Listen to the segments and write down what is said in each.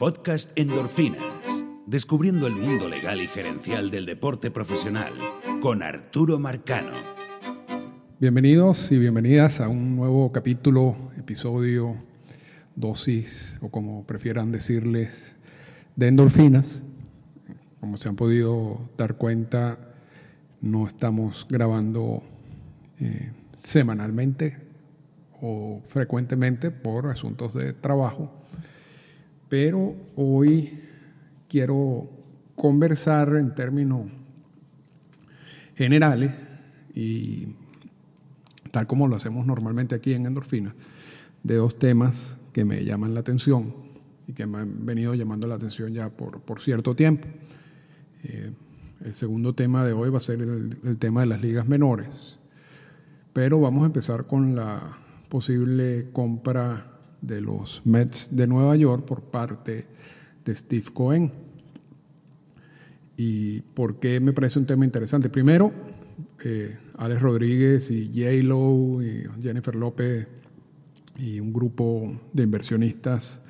podcast Endorfinas, descubriendo el mundo legal y gerencial del deporte profesional, con Arturo Marcano. Bienvenidos y bienvenidas a un nuevo capítulo, episodio, dosis o como prefieran decirles, de endorfinas. Como se han podido dar cuenta, no estamos grabando eh, semanalmente o frecuentemente por asuntos de trabajo, pero hoy quiero conversar en términos generales y tal como lo hacemos normalmente aquí en Endorfina, de dos temas que me llaman la atención y que me han venido llamando la atención ya por, por cierto tiempo. Eh, el segundo tema de hoy va a ser el, el, tema de las ligas menores, pero vamos a empezar con la posible compra de los Mets de Nueva York por parte de Steve Cohen. ¿Y por qué me parece un tema interesante? Primero, eh, Alex Rodríguez y J-Lo y Jennifer López y un grupo de inversionistas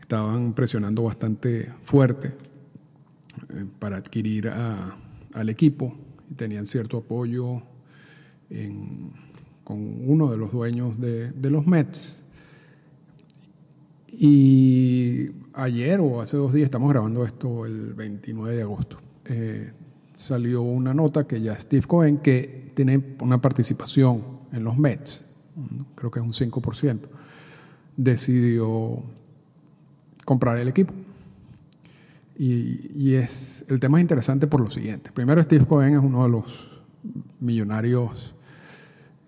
estaban presionando bastante fuerte eh, para adquirir al equipo tenían cierto apoyo con uno de los dueños de, los Mets. Y ayer o hace dos días, estamos grabando esto el 29 de agosto, eh, salió una nota que ya Steve Cohen, que tiene una participación en los Mets, creo que es un 5%, decidió comprar el equipo. Y, y, es, el tema es interesante por lo siguiente. Primero, Steve Cohen es uno de los millonarios,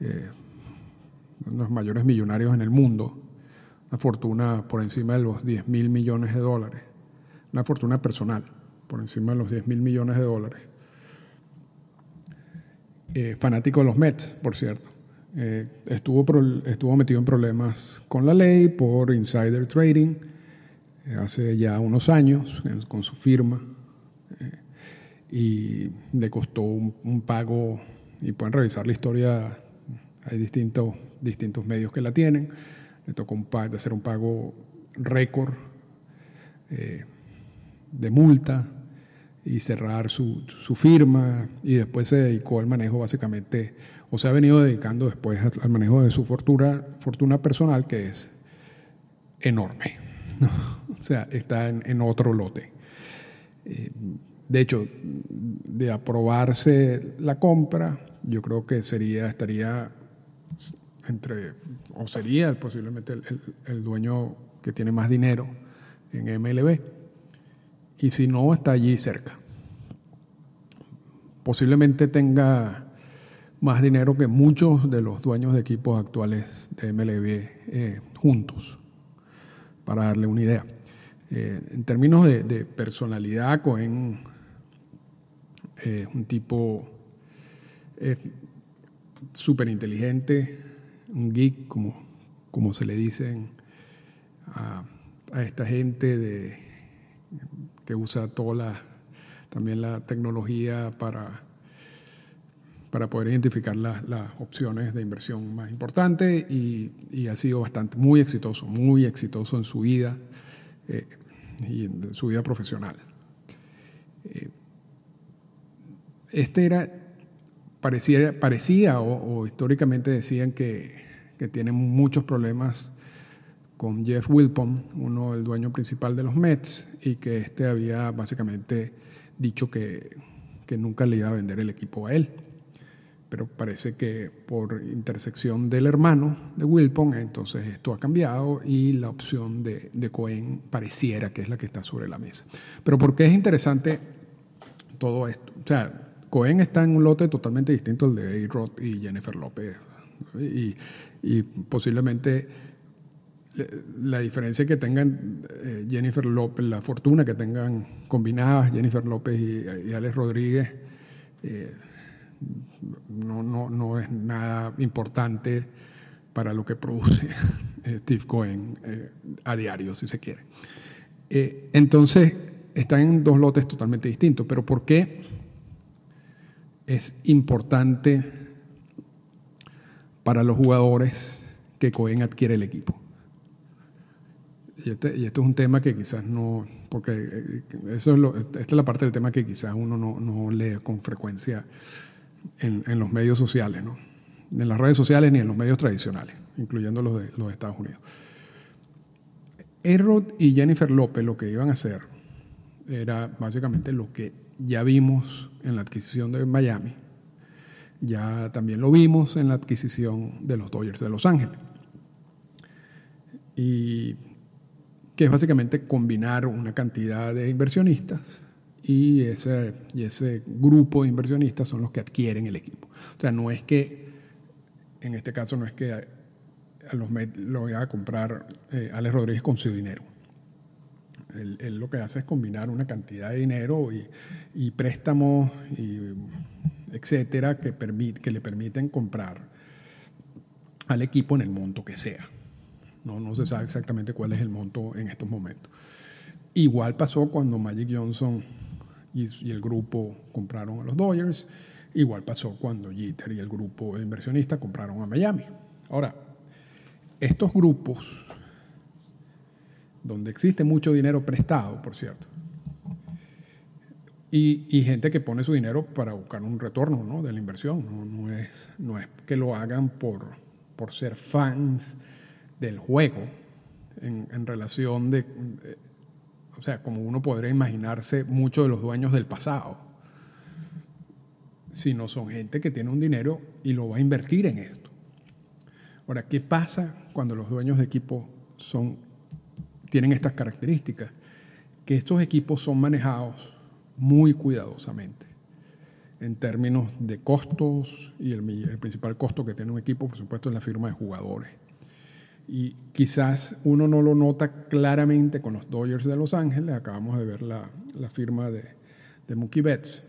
eh, los mayores millonarios en el mundo, una fortuna por encima de los 10 mil millones de dólares, una fortuna personal por encima de los 10 mil millones de dólares. Eh, fanático de los Mets, por cierto. Eh, estuvo, pro, estuvo metido en problemas con la ley por insider trading eh, hace ya unos años con su firma y le costó un, un, pago, y pueden revisar la historia, hay distintos, distintos medios que la tienen, le tocó pago, hacer un pago récord eh, de multa y cerrar su, su, firma y después se dedicó al manejo básicamente, o se ha venido dedicando después al manejo de su fortuna, fortuna personal que es enorme, o sea, está en, en otro lote. Eh, de hecho, de aprobarse la compra, yo creo que sería, estaría entre, o sería posiblemente el, el, dueño que tiene más dinero en MLB. Y si no, está allí cerca. Posiblemente tenga más dinero que muchos de los dueños de equipos actuales de MLB eh, juntos, para darle una idea. Eh, en términos de, personalidad, Cohen es eh, un tipo súper inteligente, un geek, como, como se le dicen a, esta gente de, que usa toda la, también la tecnología para, para poder identificar las, opciones de inversión más importantes y, y, ha sido bastante, muy exitoso, muy exitoso en su vida eh, y en su vida profesional. Eh, este era, parecía, parecía o históricamente decían que, que tiene muchos problemas con Jeff Wilpon, uno el dueño principal de los Mets, y que este había básicamente dicho que, que nunca le iba a vender el equipo a él. Pero parece que por intersección del hermano de Wilpon, entonces esto ha cambiado y la opción de, de Cohen pareciera que es la que está sobre la mesa. Pero ¿por qué es interesante todo esto? O sea, Cohen está en un lote totalmente distinto al de A-Rod y Jennifer López. Y, posiblemente la diferencia que tengan eh, Jennifer López, la fortuna que tengan combinadas Jennifer López y, Alex Rodríguez, eh, no, no, no, es nada importante para lo que produce Steve Cohen eh, a diario, si se quiere. Eh, entonces, están en dos lotes totalmente distintos, pero ¿por qué es importante para los jugadores que Cohen adquiere el equipo? y este, y esto es un tema que quizás no, porque eh, eso es lo, esta es la parte del tema que quizás uno no, no lee con frecuencia en, en, los medios sociales, ¿no? en las redes sociales ni en los medios tradicionales, incluyendo los de los Estados Unidos. Errod y Jennifer López lo que iban a hacer era básicamente lo que ya vimos en la adquisición de Miami, ya también lo vimos en la adquisición de los Dodgers de Los Ángeles. Y que es básicamente combinar una cantidad de inversionistas y ese, y ese grupo de inversionistas son los que adquieren el equipo. O sea, no es que, en este caso, no es que a los lo vaya a comprar eh, Alex Rodríguez con su dinero. Él, lo que hace es combinar una cantidad de dinero y, y préstamos, y etcétera, que, que le permiten comprar al equipo en el monto que sea. No, no se sabe exactamente cuál es el monto en estos momentos. Igual pasó cuando Magic Johnson y, el grupo compraron a los Dodgers. Igual pasó cuando Jeter y el grupo de inversionistas compraron a Miami. Ahora, estos grupos, donde existe mucho dinero prestado, por cierto, y, gente que pone su dinero para buscar un retorno ¿no? de la inversión, no, no, es, no es que lo hagan por, por ser fans del juego en, relación de, eh, o sea, como uno podría imaginarse muchos de los dueños del pasado, sino son gente que tiene un dinero y lo va a invertir en esto. Ahora, ¿qué pasa cuando los dueños de equipos son, tienen estas características? Que estos equipos son manejados muy cuidadosamente en términos de costos y el, principal costo que tiene un equipo, por supuesto, es la firma de jugadores y quizás uno no lo nota claramente con los Dodgers de Los Ángeles. Acabamos de ver la, la firma de, de, Mookie Betts,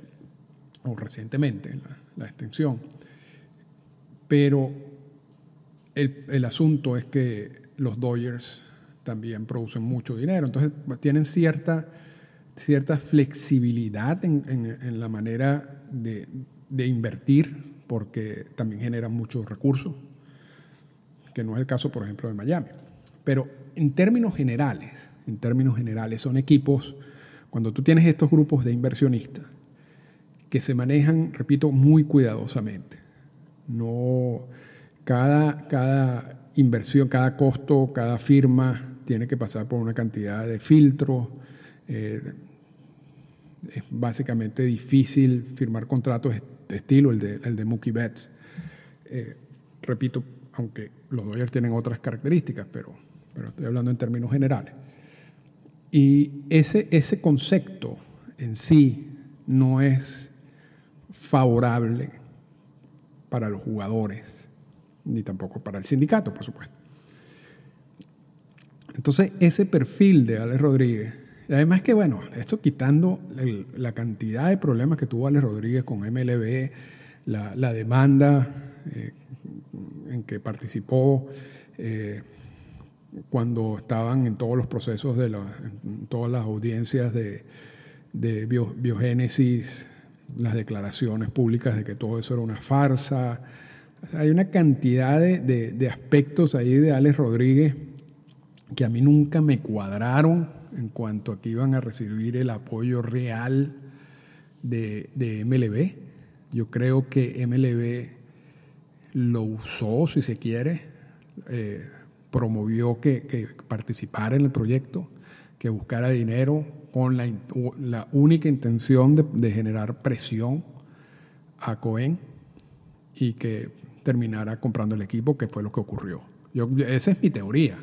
o recientemente, la, la extensión. Pero el, el, asunto es que los Dodgers también producen mucho dinero, entonces tienen cierta, cierta flexibilidad en, la manera de, de invertir, porque también generan muchos recursos que no es el caso, por ejemplo, de Miami. Pero en términos generales, en términos generales, son equipos, cuando tú tienes estos grupos de inversionistas, que se manejan, repito, muy cuidadosamente. No, cada, cada inversión, cada costo, cada firma tiene que pasar por una cantidad de filtros. Eh, es básicamente difícil firmar contratos de estilo, el de, el de Mookie Betts. Eh, repito, aunque los Dodgers tienen otras características, pero, pero estoy hablando en términos generales. Y ese, ese concepto en sí no es favorable para los jugadores, ni tampoco para el sindicato, por supuesto. Entonces, ese perfil de Alex Rodríguez, además que, bueno, esto quitando la cantidad de problemas que tuvo Alex Rodríguez con MLB, la, la demanda eh, en que participó eh, cuando estaban en todos los procesos de todas las audiencias de, biogénesis, las declaraciones públicas de que todo eso era una farsa. hay una cantidad de, aspectos ahí de Alex Rodríguez que a mí nunca me cuadraron en cuanto a que iban a recibir el apoyo real de, MLB. Yo creo que MLB lo usó, si se quiere, eh, promovió que, participara en el proyecto, que buscara dinero con la, la única intención de, generar presión a Cohen y que terminara comprando el equipo, que fue lo que ocurrió. Yo, esa es mi teoría.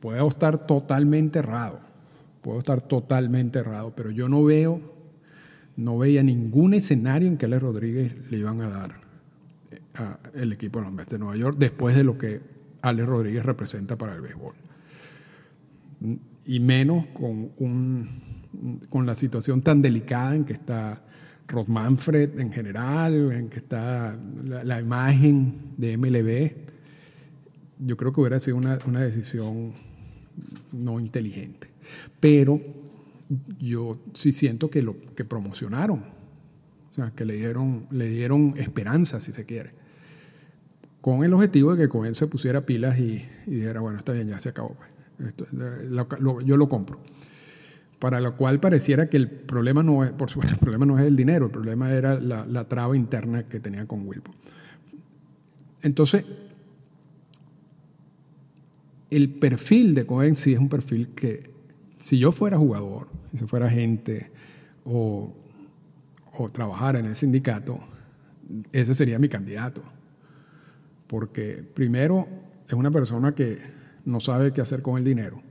Puedo estar totalmente errado, puedo estar totalmente errado, pero yo no veo, no veía ningún escenario en que Ale Rodríguez le iban a dar el equipo de los Mets de Nueva York después de lo que Alex Rodríguez representa para el béisbol. Y menos con, un, con la situación tan delicada en que está Rod Manfred en general, en que está la, imagen de MLB. Yo creo que hubiera sido una, una decisión no inteligente. Pero yo sí siento que lo que promocionaron, o sea, que le dieron, le dieron esperanza, si se quiere con el objetivo de que Cohen se pusiera pilas y, dijera, bueno, está bien, ya se acabó. Pues. yo lo compro. Para lo cual pareciera que el problema no es, por supuesto, el problema no es el dinero, el problema era la, la traba interna que tenía con Wilpo. Entonces, el perfil de Cohen sí es un perfil que, si yo fuera jugador, si fuera gente o, o trabajara en el sindicato, ese sería mi candidato. Porque primero es una persona que no sabe qué hacer con el dinero.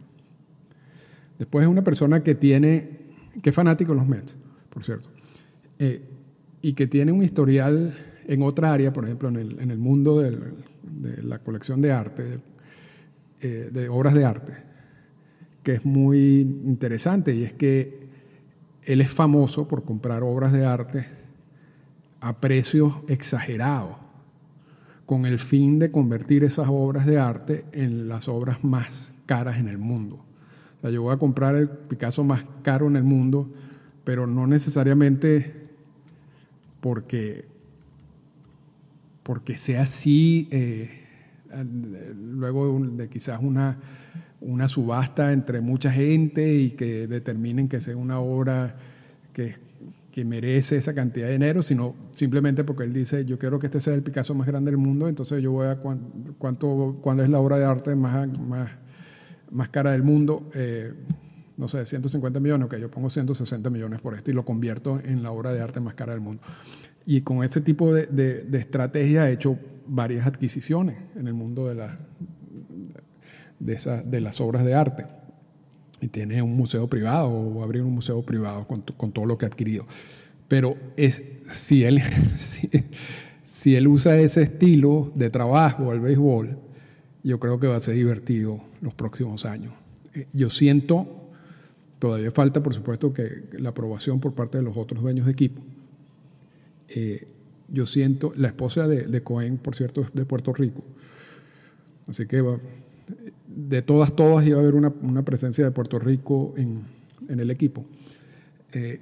Después es una persona que tiene, que es fanático de los Mets, por cierto, eh, y que tiene un historial en otra área, por ejemplo, en el, en el mundo de la colección de arte, eh, de obras de arte, que es muy interesante y es que él es famoso por comprar obras de arte a precios exagerados, con el fin de convertir esas obras de arte en las obras más caras en el mundo. O sea, yo voy a comprar el Picasso más caro en el mundo, pero no necesariamente porque, porque sea así. Eh, luego de, quizás una, una subasta entre mucha gente y que determinen que sea una obra que, que merece esa cantidad de dinero, sino simplemente porque él dice, yo quiero que este sea el Picasso más grande del mundo, entonces yo voy a cuánto, es la obra de arte más, más, más cara del mundo, eh, no sé, 150 millones, ok, yo pongo 160 millones por esto y lo convierto en la obra de arte más cara del mundo. Y con ese tipo de, de, de estrategia he hecho varias adquisiciones en el mundo de, la, de, de las obras de arte. Y tiene un museo privado o abrir un museo privado con, con todo lo que ha adquirido. Pero es, si, él, si, él usa ese estilo de trabajo al béisbol, yo creo que va a ser divertido los próximos años. Eh, yo siento, todavía falta por supuesto que la aprobación por parte de los otros dueños de equipo. Eh, yo siento, la esposa de, de, Cohen, por cierto, es de Puerto Rico. Así que de todas, todas iba a haber una, una presencia de Puerto Rico en, en el equipo. Eh,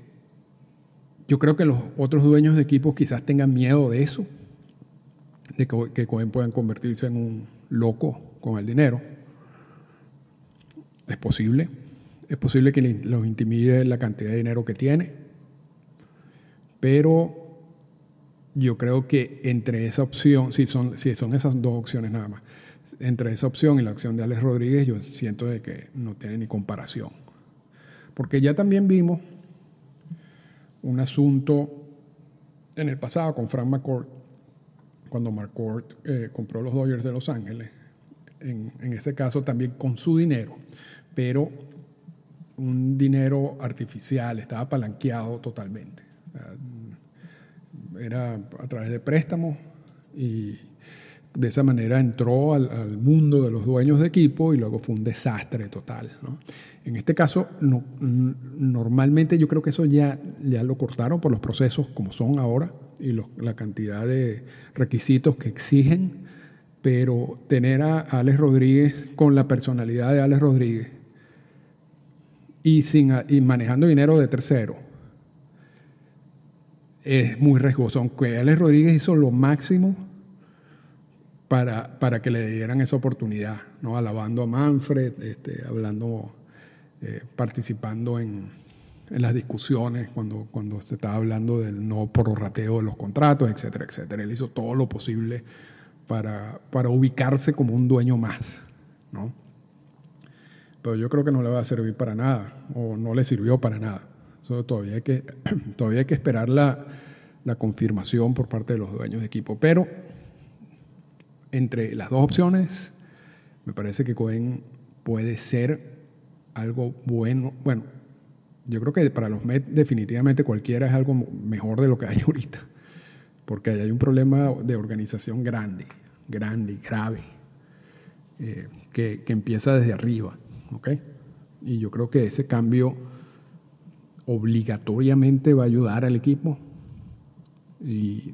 yo creo que los otros dueños de equipos quizás tengan miedo de eso, de que, que Cohen puedan convertirse en un loco con el dinero. Es posible. Es posible que los intimide la cantidad de dinero que tiene. Pero yo creo que entre esa opción, si son, si son esas dos opciones nada más, entre esa opción y la opción de Alex Rodríguez, yo siento de que no tiene ni comparación. Porque ya también vimos un asunto en el pasado con Frank McCourt, cuando McCourt eh, compró los Dodgers de Los Ángeles, en, ese caso también con su dinero, pero un dinero artificial, estaba apalanqueado totalmente. Era a través de préstamos y de esa manera entró al, mundo de los dueños de equipo y luego fue un desastre total. En este caso, no, normalmente yo creo que eso ya, ya lo cortaron por los procesos como son ahora y la cantidad de requisitos que exigen, pero tener a Alex Rodríguez con la personalidad de Alex Rodríguez y, sin, y manejando dinero de tercero, es muy riesgoso. Aunque Alex Rodríguez hizo lo máximo para, para que le dieran esa oportunidad, ¿no? alabando a Manfred, este, hablando, eh, participando en, en, las discusiones cuando, cuando se estaba hablando del no prorrateo de los contratos, etcétera, etcétera. Él hizo todo lo posible para, para ubicarse como un dueño más. ¿no? Pero yo creo que no le va a servir para nada, o no le sirvió para nada todavía hay que, todavía hay que esperar la, la confirmación por parte de los dueños de equipo. Pero entre las dos opciones, me parece que Cohen puede ser algo bueno. Bueno, yo creo que para los Mets definitivamente cualquiera es algo mejor de lo que hay ahorita, porque hay un problema de organización grande, grande, grave, eh, que, que, empieza desde arriba, ¿ok? Y yo creo que ese cambio obligatoriamente va a ayudar al equipo y,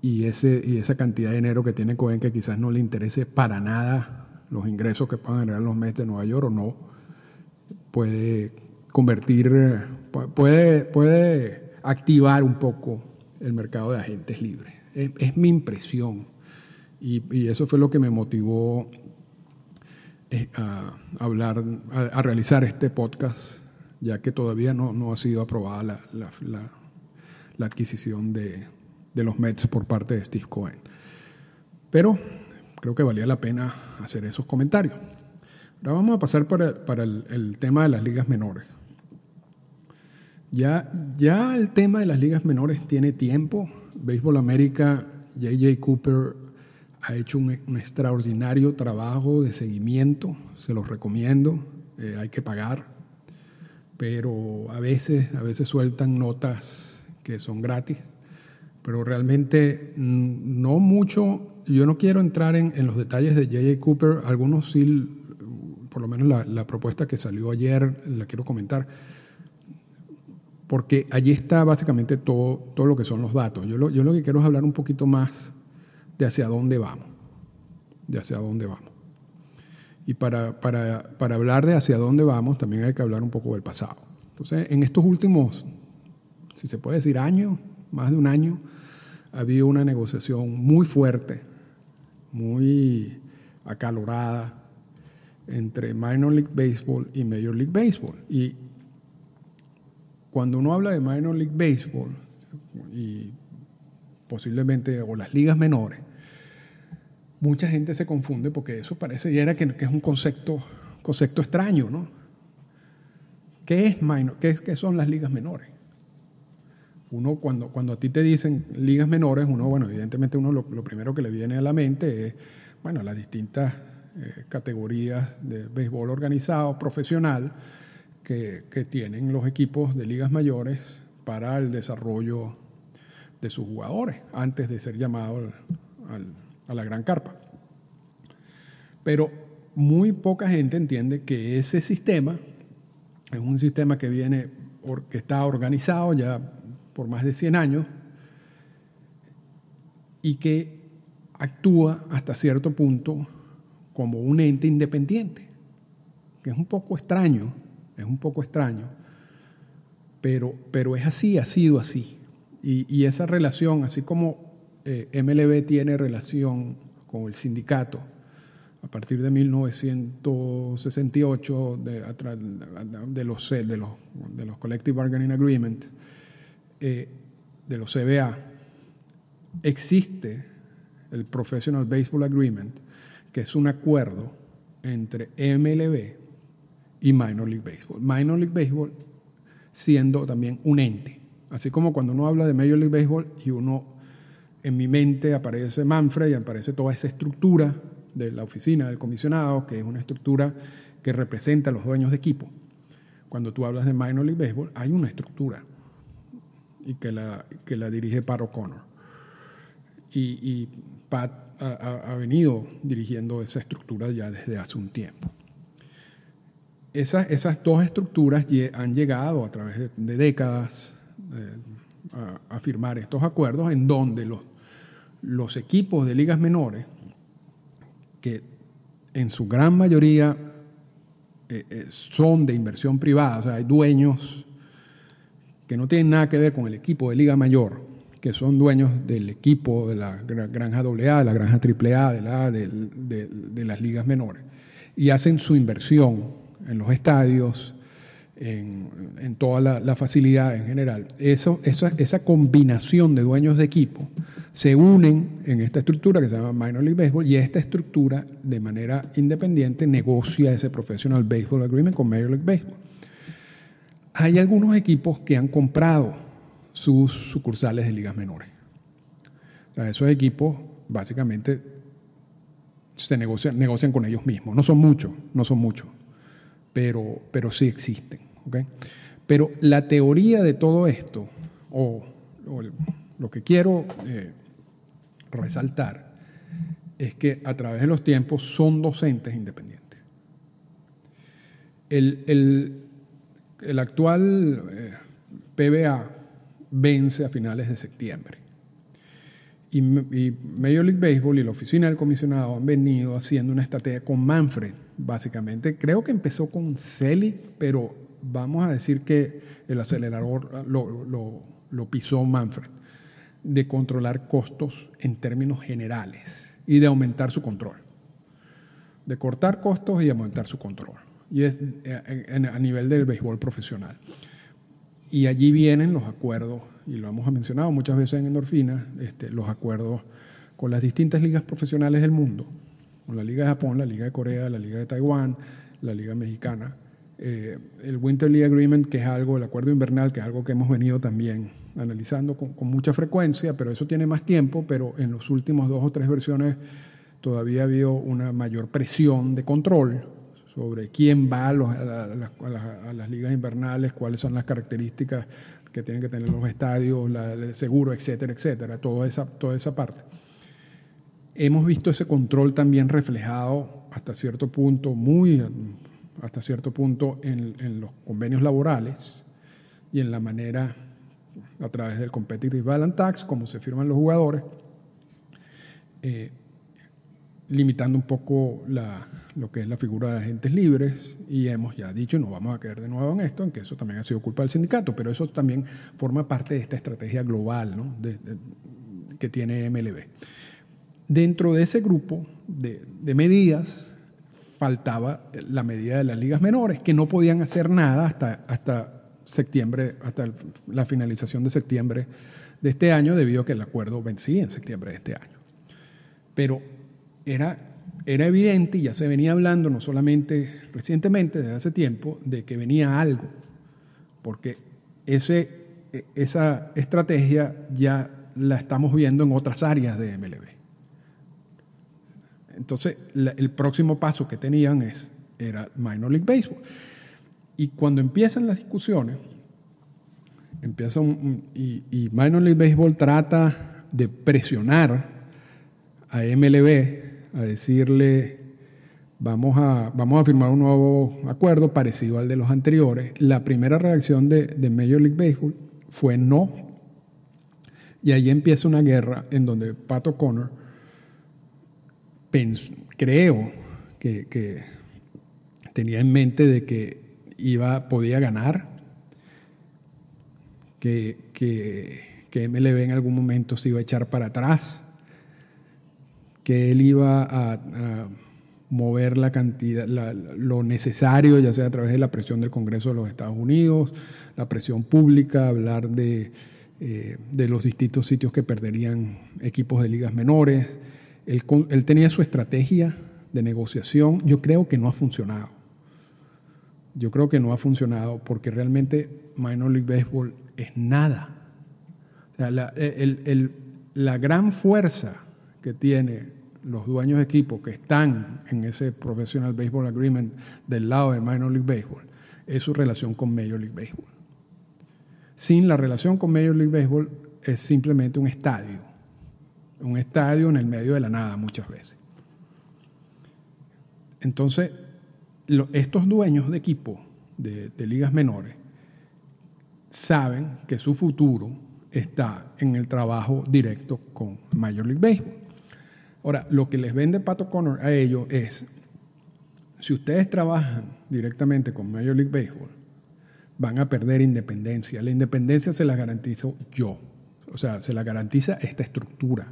y, ese, y esa cantidad de dinero que tiene Cohen que quizás no le interese para nada los ingresos que puedan generar los Mets de Nueva York o no, puede convertir, puede, puede activar un poco el mercado de agentes libres. Es, mi impresión. Y, y, eso fue lo que me motivó eh, a, hablar, a, realizar este podcast, ya que todavía no, no ha sido aprobada la, la, la, adquisición de, de, los Mets por parte de Steve Cohen. Pero creo que valía la pena hacer esos comentarios. Ahora vamos a pasar para, para el, tema de las ligas menores. Ya, ya el tema de las ligas menores tiene tiempo. Béisbol América, JJ Cooper ha hecho un, extraordinario trabajo de seguimiento, se los recomiendo, eh, hay que pagar, pero a veces, a veces sueltan notas que son gratis, pero realmente mm, no mucho, yo no quiero entrar en, los detalles de J.J. Cooper, algunos sí, por lo menos la, propuesta que salió ayer la quiero comentar, porque allí está básicamente todo, todo lo que son los datos. Yo lo, yo lo que quiero es hablar un poquito más de hacia dónde vamos, de hacia dónde vamos. Y para, para, para hablar de hacia dónde vamos, también hay que hablar un poco del pasado. Entonces, en estos últimos, si se puede decir años, más de un año, ha habido una negociación muy fuerte, muy acalorada entre Minor League Baseball y Major League Baseball. Y cuando uno habla de Minor League Baseball y posiblemente o las ligas menores, mucha gente se confunde porque eso parece ya era que, es un concepto, concepto extraño, ¿no? ¿Qué es minor? ¿Qué, qué son las ligas menores? Uno cuando, cuando a ti te dicen ligas menores, uno, bueno, evidentemente uno lo, primero que le viene a la mente es, bueno, las distintas eh, categorías de béisbol organizado, profesional, que, que, tienen los equipos de ligas mayores para el desarrollo de sus jugadores, antes de ser llamado a la gran carpa. Pero muy poca gente entiende que ese sistema es un sistema que viene, que está organizado ya por más de 100 años y que actúa hasta cierto punto como un ente independiente, que es un poco extraño, es un poco extraño, pero, pero es así, ha sido así. Y, esa relación, así como eh, MLB tiene relación con el sindicato a partir de 1968 de, de, los, de, los, de los Collective Bargaining Agreement, eh, de los CBA, existe el Professional Baseball Agreement, que es un acuerdo entre MLB y Minor League Baseball. Minor League Baseball siendo también un ente. Así como cuando uno habla de Major League Baseball y uno en mi mente aparece Manfred y aparece toda esa estructura de la oficina del comisionado, que es una estructura que representa a los dueños de equipo. Cuando tú hablas de Minor League Baseball, hay una estructura y que la, que la dirige Pat O'Connor. Y, Pat ha, venido dirigiendo esa estructura ya desde hace un tiempo. Esas, esas dos estructuras han llegado a través de, décadas eh, a, a, firmar estos acuerdos en donde los los equipos de ligas menores, que en su gran mayoría eh, eh, son de inversión privada, o sea, hay dueños que no tienen nada que ver con el equipo de liga mayor, que son dueños del equipo de la granja AA, de la granja AAA, de, la, de, de las ligas menores, y hacen su inversión en los estadios, en, en toda la, facilidad en general. Eso, eso, esa combinación de dueños de equipo se unen en esta estructura que se llama Minor League Baseball y esta estructura de manera independiente negocia ese Professional Baseball Agreement con Major League Baseball. Hay algunos equipos que han comprado sus sucursales de ligas menores. Esos equipos básicamente se negocian, con ellos mismos. No son muchos, no son muchos, pero, pero sí existen. Pero la teoría de todo esto, o, lo que quiero eh, resaltar, es que a través de los tiempos son docentes independientes. El, actual eh, PBA vence a finales de septiembre. Y, y, Major League Baseball y la oficina del comisionado han venido haciendo una estrategia con Manfred, básicamente. Creo que empezó con Celi, pero vamos a decir que el acelerador lo, pisó Manfred, de controlar costos en términos generales y de aumentar su control. de cortar costos y aumentar su control. Y es eh, a nivel del béisbol profesional. Y allí vienen los acuerdos, y lo hemos mencionado muchas veces en Endorfina, este, los acuerdos con las distintas ligas profesionales del mundo, con la Liga de Japón, la Liga de Corea, la Liga de Taiwán, la Liga Mexicana, eh, el Winter League Agreement, que es algo, el acuerdo invernal, que es algo que hemos venido también analizando con, con, mucha frecuencia, pero eso tiene más tiempo, pero en los últimos dos o tres versiones todavía ha habido una mayor presión de control sobre quién va a, las ligas invernales, cuáles son las características que tienen que tener los estadios, el seguro, etcétera, etcétera, toda esa, toda esa parte. Hemos visto ese control también reflejado hasta cierto punto, muy hasta cierto punto, en, los convenios laborales y en la manera a través del Competitive Balance Tax, como se firman los jugadores. Eh, limitando un poco lo que es la figura de agentes libres y hemos ya dicho, no vamos a caer de nuevo en esto, en que eso también ha sido culpa del sindicato, pero eso también forma parte de esta estrategia global que tiene MLB. Dentro de ese grupo de, medidas faltaba la medida de las ligas menores, que no podían hacer nada hasta septiembre, hasta la finalización de septiembre de este año, debido a que el acuerdo vencía en septiembre de este año. Pero era, era evidente y ya se venía hablando, no solamente recientemente, desde hace tiempo, de que venía algo, porque ese, esa estrategia ya la estamos viendo en otras áreas de MLB. Entonces, el próximo paso que tenían es, era Minor League Baseball. Y cuando empiezan las discusiones, empieza y Minor League Baseball trata de presionar a MLB a decirle, vamos a, vamos a firmar un nuevo acuerdo parecido al de los anteriores, la primera reacción de, Major League Baseball fue no. Y ahí empieza una guerra en donde Pato Connor creo que, tenía en mente de que iba, podía ganar, que, que, que MLB en algún momento se iba a echar para atrás que él iba a, mover la cantidad, lo necesario, ya sea a través de la presión del Congreso de los Estados Unidos, la presión pública, hablar de, eh, de los distintos sitios que perderían equipos de ligas menores. Él, tenía su estrategia de negociación, yo creo que no ha funcionado. Yo creo que no ha funcionado porque realmente Minor League Baseball es nada. la, la gran fuerza que tiene los dueños de equipo que están en ese Professional Baseball Agreement del lado de Minor League Baseball es su relación con Major League Baseball. Sin la relación con Major League Baseball es simplemente un estadio, un estadio en el medio de la nada muchas veces. Entonces, estos dueños de equipo de, de ligas menores saben que su futuro está en el trabajo directo con Major League Baseball. Ahora, lo que les vende Pato Connor a ellos es, si ustedes trabajan directamente con Major League Baseball, van a perder independencia. La independencia se la garantizo yo. O sea, se la garantiza esta estructura,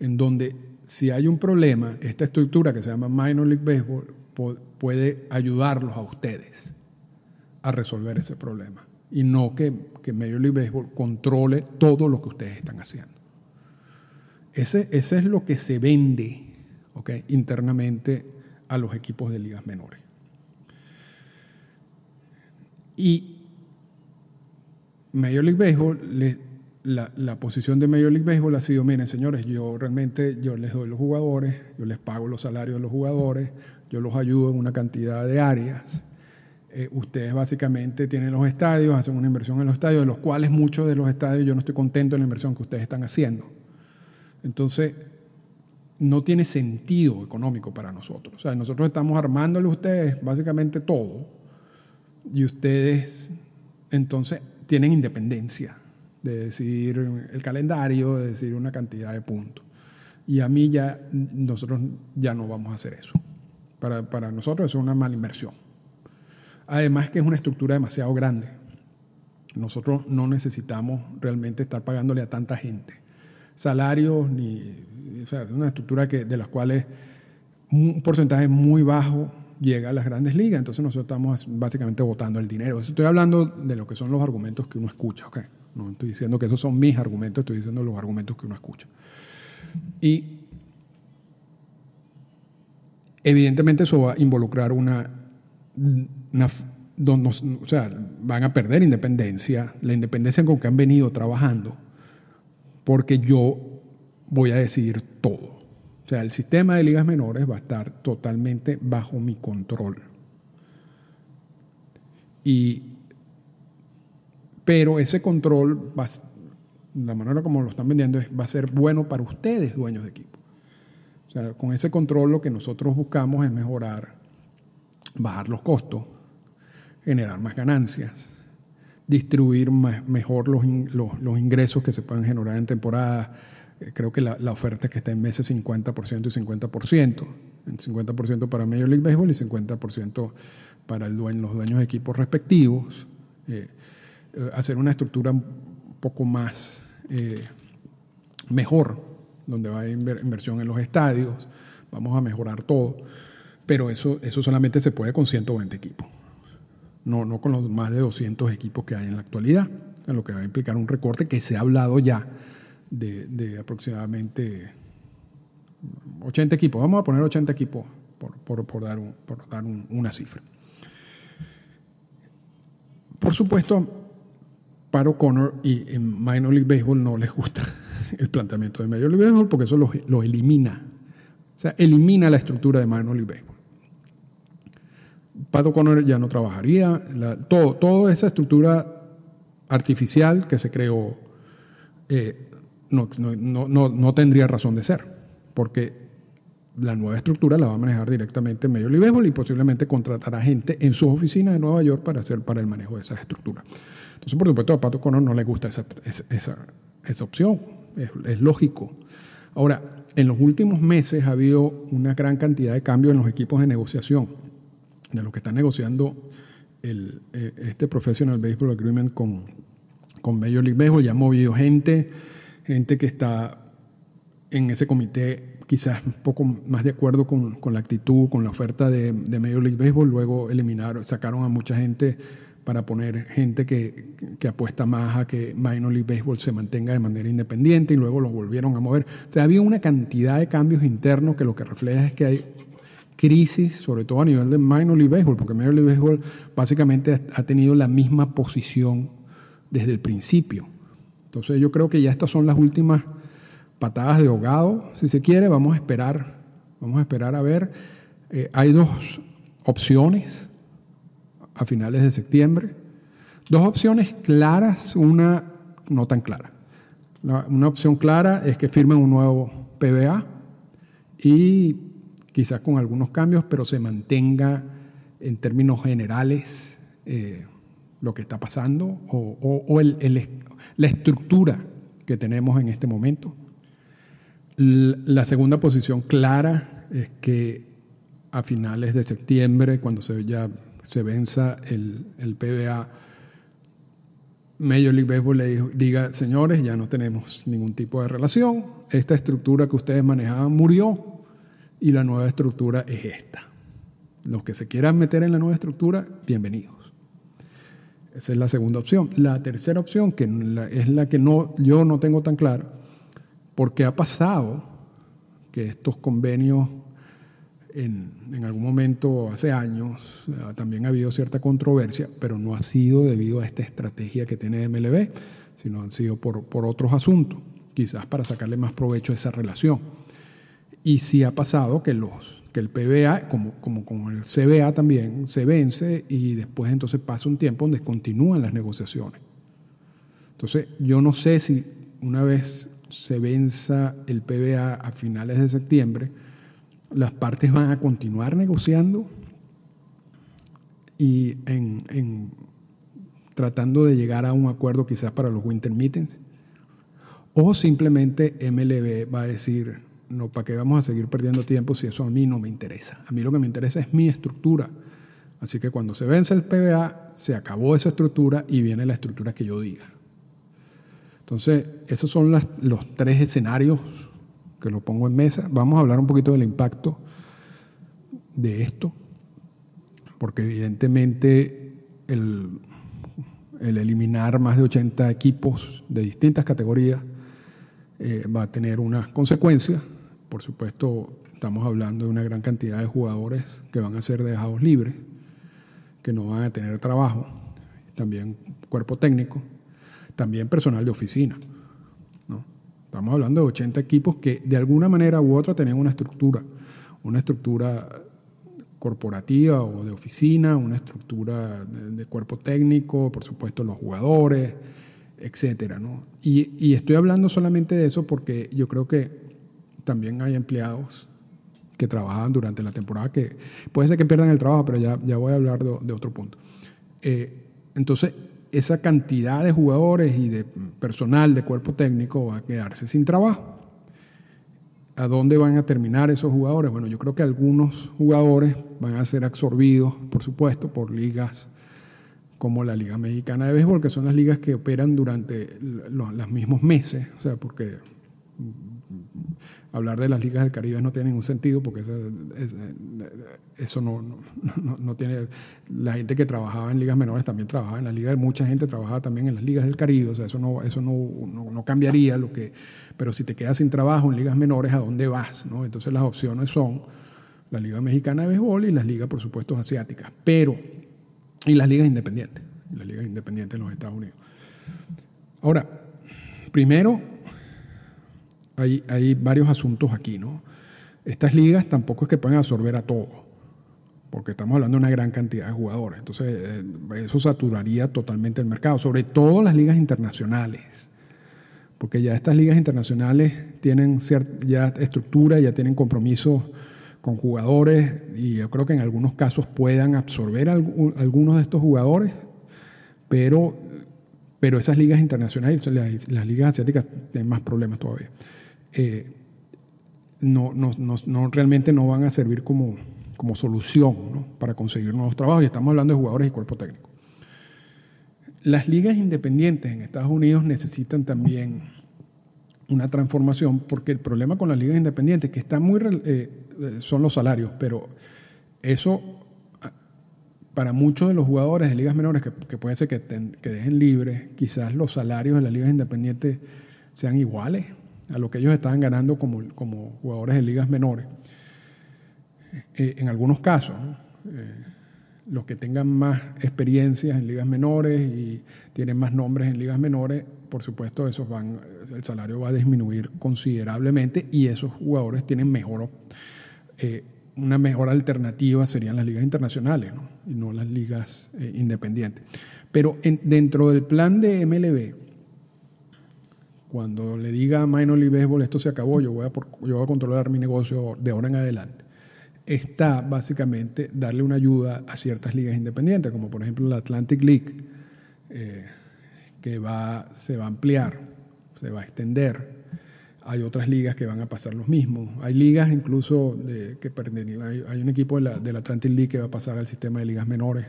en donde si hay un problema, esta estructura que se llama Minor League Baseball puede ayudarlos a ustedes a resolver ese problema. Y no que, que Major League Baseball controle todo lo que ustedes están haciendo. Ese, es lo que se vende internamente a los equipos de ligas menores. Y Major League Baseball, la, posición de Major League Baseball ha sido, miren señores, yo realmente yo les doy los jugadores, yo les pago los salarios de los jugadores, yo los ayudo en una cantidad de áreas. Eh, ustedes básicamente tienen los estadios, hacen una inversión en los estadios, de los cuales muchos de los estadios yo no estoy contento en la inversión que ustedes están haciendo. Entonces, no tiene sentido económico para nosotros. O sea, nosotros estamos armándole a ustedes básicamente todo y ustedes entonces tienen independencia de decir el calendario, de decir una cantidad de puntos. Y a mí ya, nosotros ya no vamos a hacer eso. Para, para nosotros es una mala inversión. Además que es una estructura demasiado grande. Nosotros no necesitamos realmente estar pagándole a tanta gente salarios, ni o sea, una estructura que, de las cuales un porcentaje muy bajo llega a las grandes ligas, entonces nosotros estamos básicamente votando el dinero. Estoy hablando de lo que son los argumentos que uno escucha, ¿ok? No estoy diciendo que esos son mis argumentos, estoy diciendo los argumentos que uno escucha. Y evidentemente eso va a involucrar una, una o sea, van a perder independencia, la independencia con que han venido trabajando, porque yo voy a decidir todo. O sea, el sistema de ligas menores va a estar totalmente bajo mi control. Y, pero ese control, va, la manera como lo están vendiendo, va a ser bueno para ustedes, dueños de equipo. O sea, con ese control lo que nosotros buscamos es mejorar, bajar los costos, generar más ganancias, distribuir mejor los, los, ingresos que se pueden generar en temporada. Eh, creo que la, oferta es que está en meses 50% y 50%. 50% para Major League Baseball y 50% para los dueños de equipos respectivos. Eh, eh, hacer una estructura un poco más mejor, donde va a haber inversión en los estadios, vamos a mejorar todo, pero eso, eso solamente se puede con 120 equipos no, no con los más de 200 equipos que hay en la actualidad, lo que va a implicar un recorte que se ha hablado ya de, aproximadamente 80 equipos. Vamos a poner 80 equipos por, dar, por dar una cifra. Por supuesto, para O'Connor y en Minor League Baseball no les gusta el planteamiento de Major League Baseball porque eso lo, lo elimina. O sea, elimina la estructura de Minor League Baseball. Pato Conner ya no trabajaría, todo, toda esa estructura artificial que se creó eh, no, tendría razón de ser, porque la nueva estructura la va a manejar directamente Major League y posiblemente contratará gente en sus oficinas de Nueva York para hacer para el manejo de esa estructura. Entonces, por supuesto, a Pato Conner no le gusta esa, esa, esa opción, es, es lógico. Ahora, en los últimos meses ha habido una gran cantidad de cambios en los equipos de negociación de lo que está negociando eh, este Professional Baseball Agreement con, con Major League Baseball. Ya ha movido gente, gente que está en ese comité quizás un poco más de acuerdo con, con la actitud, con la oferta de, de, Major League Baseball. Luego eliminaron, sacaron a mucha gente para poner gente que, que, apuesta más a que Minor League Baseball se mantenga de manera independiente y luego lo volvieron a mover. O sea, había una cantidad de cambios internos que lo que refleja es que hay crisis, sobre todo a nivel de Minor League Baseball, porque Minor League Baseball básicamente ha tenido la misma posición desde el principio. Entonces yo creo que ya estas son las últimas patadas de ahogado, si se quiere, vamos a esperar, vamos a esperar a ver. Eh, hay dos opciones a finales de septiembre, dos opciones claras, una no tan clara. una opción clara es que firmen un nuevo PBA y quizás con algunos cambios, pero se mantenga en términos generales eh, lo que está pasando o, la estructura que tenemos en este momento. La segunda posición clara es que a finales de septiembre, cuando se, ya se venza el, el PBA, Major League Baseball le diga, señores, ya no tenemos ningún tipo de relación, esta estructura que ustedes manejaban murió, y la nueva estructura es esta. Los que se quieran meter en la nueva estructura, bienvenidos. Esa es la segunda opción. La tercera opción, que es la que no, yo no tengo tan clara, porque ha pasado que estos convenios en, en, algún momento, hace años, también ha habido cierta controversia, pero no ha sido debido a esta estrategia que tiene MLB, sino han sido por, por otros asuntos, quizás para sacarle más provecho a esa relación. Y sí ha pasado que, los, que el PBA, como, como el CBA también, se vence y después entonces pasa un tiempo donde continúan las negociaciones. Entonces, yo no sé si una vez se venza el PBA a finales de septiembre, las partes van a continuar negociando y en, en, tratando de llegar a un acuerdo quizás para los winter meetings, o simplemente MLB va a decir, no, ¿para qué vamos a seguir perdiendo tiempo si eso a mí no me interesa? A mí lo que me interesa es mi estructura. Así que cuando se vence el PBA, se acabó esa estructura y viene la estructura que yo diga. Entonces, esos son los tres escenarios que lo pongo en mesa. Vamos a hablar un poquito del impacto de esto, porque evidentemente el, el eliminar más de 80 equipos de distintas categorías eh, va a tener unas consecuencias. Por supuesto, estamos hablando de una gran cantidad de jugadores que van a ser dejados libres, que no van a tener trabajo, también cuerpo técnico, también personal de oficina. ¿no? Estamos hablando de 80 equipos que de alguna manera u otra tenían una estructura, una estructura corporativa o de oficina, una estructura de, cuerpo técnico, por supuesto los jugadores, etcétera. ¿no? Y, y, estoy hablando solamente de eso porque yo creo que también hay empleados que trabajan durante la temporada que puede ser que pierdan el trabajo, pero ya, ya voy a hablar de, de otro punto. Eh, entonces, esa cantidad de jugadores y de personal de cuerpo técnico va a quedarse sin trabajo. ¿A dónde van a terminar esos jugadores? Bueno, yo creo que algunos jugadores van a ser absorbidos, por supuesto, por ligas como la Liga Mexicana de Béisbol, que son las ligas que operan durante los, mismos meses, o sea, porque hablar de las ligas del Caribe no tiene ningún sentido porque eso, no, no, tiene... La gente que trabajaba en ligas menores también trabajaba en las ligas, mucha gente trabajaba también en las ligas del Caribe, o sea, eso no, eso no, cambiaría lo que... Pero si te quedas sin trabajo en ligas menores, ¿a dónde vas? ¿no? Entonces las opciones son la Liga Mexicana de Béisbol y las ligas, por supuesto, asiáticas, pero... Y las ligas independientes, las ligas independientes en los Estados Unidos. Ahora, primero hay, varios asuntos aquí, ¿no? Estas ligas tampoco es que pueden absorber a todos, porque estamos hablando de una gran cantidad de jugadores. Entonces, eh, eso saturaría totalmente el mercado, sobre todo las ligas internacionales, porque ya estas ligas internacionales tienen cierta ya estructura, ya tienen compromisos con jugadores y yo creo que en algunos casos puedan absorber algunos de estos jugadores, pero, pero esas ligas internacionales, las ligas asiáticas, tienen más problemas todavía. Eh, no, no, no, realmente no van a servir como, como solución para conseguir nuevos trabajos. Y estamos hablando de jugadores y cuerpo técnico. Las ligas independientes en Estados Unidos necesitan también una transformación, porque el problema con las ligas independientes, que están muy, eh, son los salarios, pero eso para muchos de los jugadores de ligas menores, que, puede ser que, que dejen libres, quizás los salarios de las ligas independientes sean iguales a lo que ellos estaban ganando como, como jugadores de ligas menores. Eh, en algunos casos, eh, los que tengan más experiencias en ligas menores y tienen más nombres en ligas menores, por supuesto, esos van, el salario va a disminuir considerablemente y esos jugadores tienen mejor, eh, una mejor alternativa serían las ligas internacionales ¿no? y no las ligas independientes. Pero dentro del plan de MLB, cuando le diga a Minor League Baseball esto se acabó, yo voy, a yo voy a controlar mi negocio de ahora en adelante, está básicamente darle una ayuda a ciertas ligas independientes, como por ejemplo la Atlantic League, eh, que va, se va a ampliar, se va a extender. Hay otras ligas que van a pasar lo mismo. Hay ligas incluso de, que hay, hay un equipo de la, de la Atlantic League que va a pasar al sistema de ligas menores.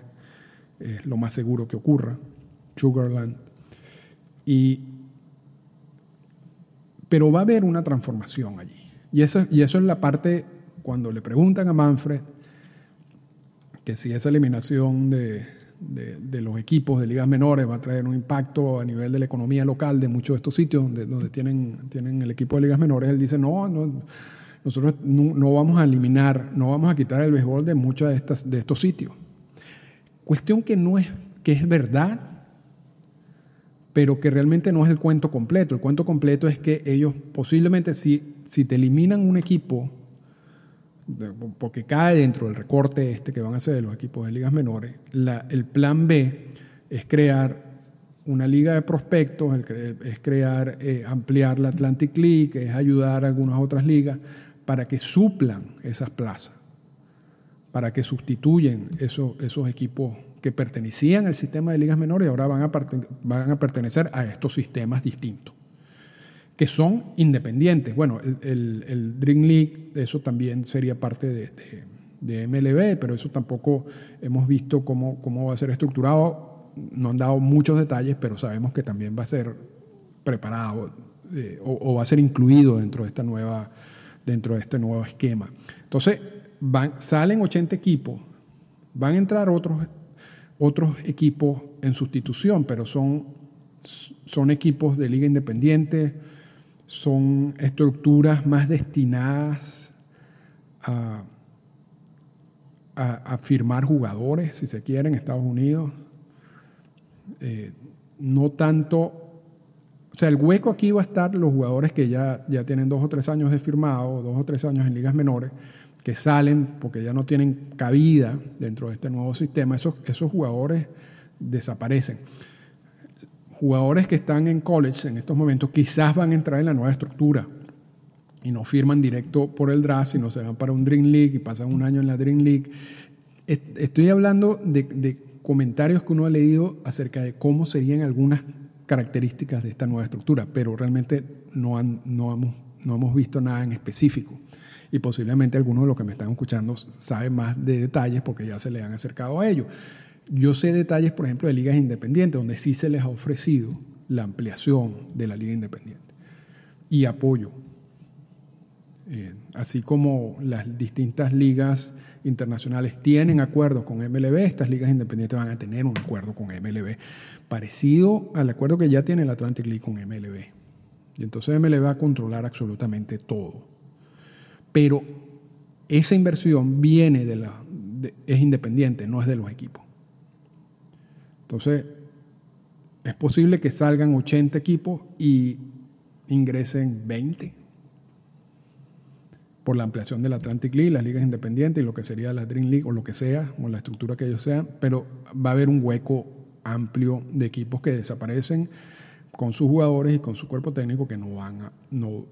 Es lo más seguro que ocurra. Sugarland. Y pero va a haber una transformación allí. Y eso, y eso es la parte cuando le preguntan a Manfred que si esa eliminación de, los equipos de ligas menores va a traer un impacto a nivel de la economía local de muchos de estos sitios donde, donde tienen, tienen el equipo de ligas menores, él dice, no, no nosotros no, vamos a eliminar, no vamos a quitar el béisbol de muchos de, de estos sitios. Cuestión que no es, que es verdad, pero que realmente no es el cuento completo. El cuento completo es que ellos posiblemente si, si te eliminan un equipo, porque cae dentro del recorte este que van a hacer de los equipos de ligas menores, el plan B es crear una liga de prospectos, es crear, eh, ampliar la Atlantic League, es ayudar a algunas otras ligas para que suplan esas plazas, para que sustituyen esos, esos equipos que pertenecían al sistema de ligas menores y ahora van a, van a pertenecer a estos sistemas distintos, que son independientes. Bueno, el, el, Dream League, eso también sería parte de, de, MLB, pero eso tampoco hemos visto cómo, cómo va a ser estructurado. No han dado muchos detalles, pero sabemos que también va a ser preparado eh, o, va a ser incluido dentro de esta nueva dentro de este nuevo esquema. Entonces, salen 80 equipos, van a entrar otros, otros equipos en sustitución, pero son, son equipos de liga independiente, son estructuras más destinadas a, a, firmar jugadores, si se quiere, en Estados Unidos. Eh, no tanto, o sea, el hueco aquí va a estar los jugadores que ya, ya tienen dos o tres años de firmado, dos o tres años en ligas menores, que salen porque ya no tienen cabida dentro de este nuevo sistema, esos, esos jugadores desaparecen. Jugadores que están en college en estos momentos quizás van a entrar en la nueva estructura y no firman directo por el draft, sino se van para un Dream League y pasan un año en la Dream League. Estoy hablando de, de comentarios que uno ha leído acerca de cómo serían algunas características de esta nueva estructura, pero realmente no, han, no, hemos, no hemos visto nada en específico y posiblemente algunos de los que me están escuchando saben más de detalles porque ya se le han acercado a ellos. Yo sé detalles, por ejemplo, de ligas independientes, donde sí se les ha ofrecido la ampliación de la liga independiente y apoyo. Eh, así como las distintas ligas internacionales tienen acuerdos con MLB, estas ligas independientes van a tener un acuerdo con MLB parecido al acuerdo que ya tiene el Atlantic League con MLB. Y entonces MLB va a controlar absolutamente todo pero esa inversión viene de la, es independiente, no es de los equipos. Entonces, es posible que salgan 80 equipos y ingresen 20 por la ampliación del Atlantic League, las ligas independientes y lo que sería la Dream League o lo que sea, o la estructura que ellos sean, pero va a haber un hueco amplio de equipos que desaparecen con sus jugadores y con su cuerpo técnico que no van a, no,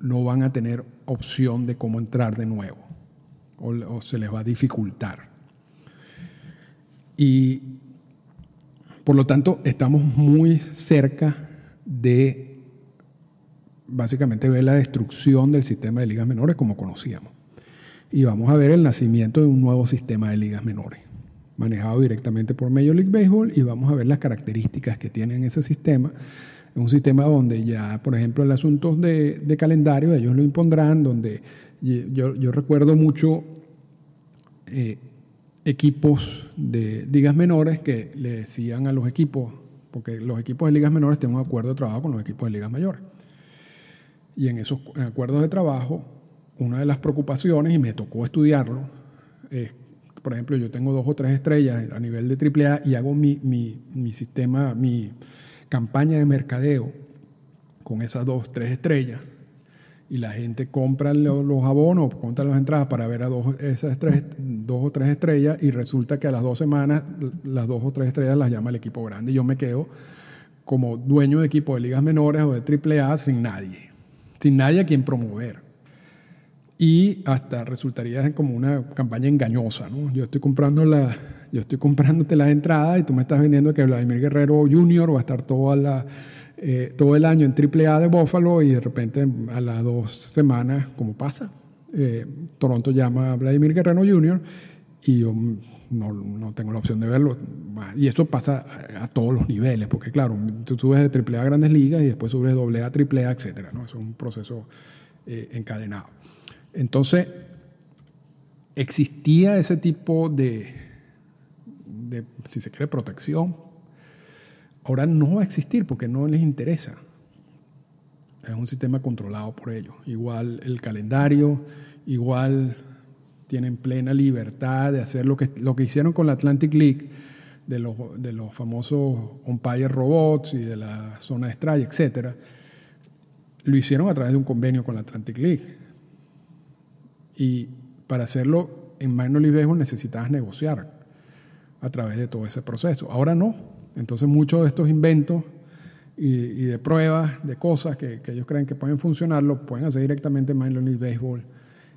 no van a tener opción de cómo entrar de nuevo o, se les va a dificultar. Y por lo tanto estamos muy cerca de básicamente ver la destrucción del sistema de ligas menores como conocíamos. Y vamos a ver el nacimiento de un nuevo sistema de ligas menores, manejado directamente por Major League Baseball, y vamos a ver las características que tiene ese sistema un sistema donde ya, por ejemplo, el asunto de, calendario, ellos lo impondrán, donde yo, yo recuerdo mucho eh, equipos de ligas menores que le decían a los equipos, porque los equipos de ligas menores tienen un acuerdo de trabajo con los equipos de ligas mayores. Y en esos acuerdos de trabajo, una de las preocupaciones, y me tocó estudiarlo, es, por ejemplo, yo tengo dos o tres estrellas a nivel de AAA y hago mi, mi, mi sistema, mi campaña de mercadeo con esas dos, tres estrellas y la gente compra los, abonos, compra las entradas para ver a dos, esas tres, dos o tres estrellas y resulta que a las dos semanas las dos o tres estrellas las llama el equipo grande y yo me quedo como dueño de equipo de ligas menores o de AAA sin nadie, sin nadie a quien promover. Y hasta resultaría como una campaña engañosa, ¿no? Yo estoy comprando la, yo estoy comprándote las entradas y tú me estás vendiendo que Vladimir Guerrero Jr. va a estar eh, todo el año en AAA de Buffalo y de repente a las dos semanas, como pasa, eh, Toronto llama a Vladimir Guerrero Jr. y yo no, no, tengo la opción de verlo. Y eso pasa a, todos los niveles, porque claro, tú subes de AAA a grandes ligas y después subes de AA a AAA, etc. ¿no? Es un proceso eh, encadenado. Entonces, existía ese tipo de, si se quiere, protección, ahora no va a existir porque no les interesa. Es un sistema controlado por ellos. Igual el calendario, igual tienen plena libertad de hacer lo que, lo que hicieron con la Atlantic League, de los, de los famosos umpire robots y de la zona de strike, etc. Lo hicieron a través de un convenio con la Atlantic League. Y para hacerlo en Minor League necesitabas negociar a través de todo ese proceso. Ahora no. Entonces muchos de estos inventos y, de pruebas, de cosas que, ellos creen que pueden funcionar, lo pueden hacer directamente en Minor League Baseball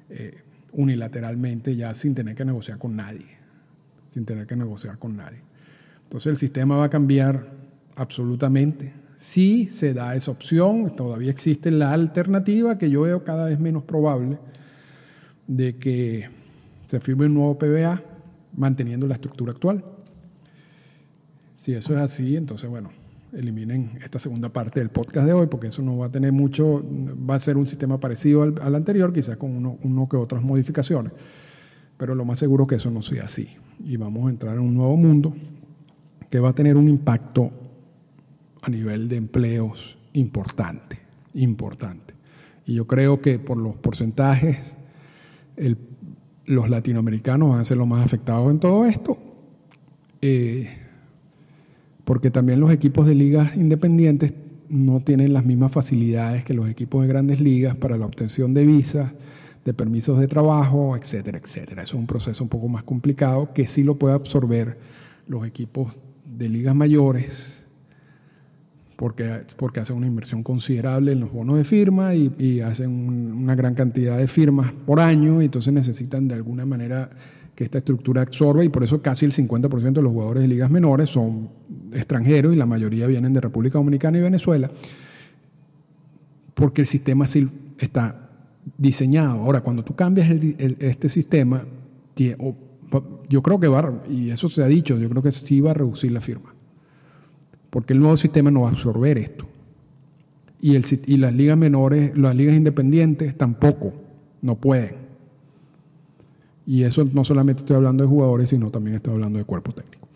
eh, unilateralmente, ya sin tener que negociar con nadie. Sin tener que negociar con nadie. Entonces el sistema va a cambiar absolutamente. Si se da esa opción, todavía existe la alternativa que yo veo cada vez menos probable de que se firme un nuevo PBA manteniendo la estructura actual. Si eso es así, entonces, bueno, eliminen esta segunda parte del podcast de hoy, porque eso no va a tener mucho, va a ser un sistema parecido al, anterior, quizás con uno, uno, que otras modificaciones. Pero lo más seguro es que eso no sea así. Y vamos a entrar en un nuevo mundo que va a tener un impacto a nivel de empleos importante, importante. Y yo creo que por los porcentajes, los latinoamericanos van a ser los más afectados en todo esto, eh, porque también los equipos de ligas independientes no tienen las mismas facilidades que los equipos de grandes ligas para la obtención de visas, de permisos de trabajo, etcétera, etcétera. Es un proceso un poco más complicado que sí lo puede absorber los equipos de ligas mayores, porque, porque hacen una inversión considerable en los bonos de firma y, hacen una gran cantidad de firmas por año, y entonces necesitan de alguna manera que esta estructura absorba, y por eso casi el 50% de los jugadores de ligas menores son extranjeros y la mayoría vienen de República Dominicana y Venezuela, porque el sistema sí está diseñado. Ahora, cuando tú cambias este sistema, yo creo que va, y eso se ha dicho, yo creo que sí va a reducir la firma. Porque el nuevo sistema no va a absorber esto. Y, las ligas menores, las ligas independientes tampoco, no pueden. Y eso no solamente estoy hablando de jugadores, sino también estoy hablando de cuerpo técnico.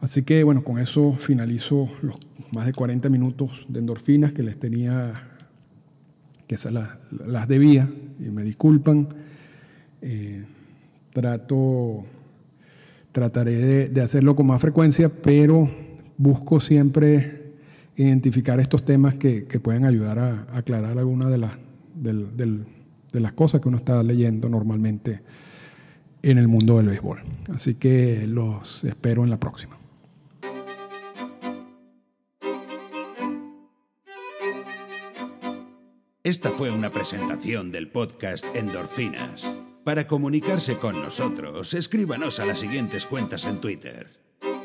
Así que bueno, con eso finalizo los más de 40 minutos de endorfinas que les tenía, que se las, las debía, y me disculpan. Eh, trato, trataré de, hacerlo con más frecuencia, pero busco siempre identificar estos temas que, pueden ayudar a, aclarar algunas de las, de las cosas que uno está leyendo normalmente en el mundo del béisbol. Así que los espero en la próxima. Esta fue una presentación del podcast Endorfinas. Para comunicarse con nosotros, escríbanos a las siguientes cuentas en Twitter.